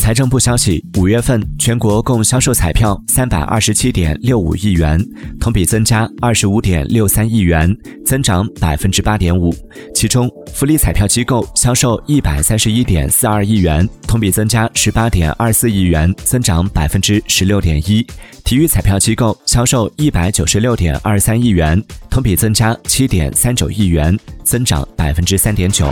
财政部消息五月份全国共销售彩票三百二十七点六五亿元同比增加二十五点六三亿元增长百分之八点五。其中福利彩票机构销售一百三十一点四二亿元同比增加十八点二四亿元增长百分之十六点一。体育彩票机构销售一百九十六点二三亿元同比增加七点三九亿元增长百分之三点九。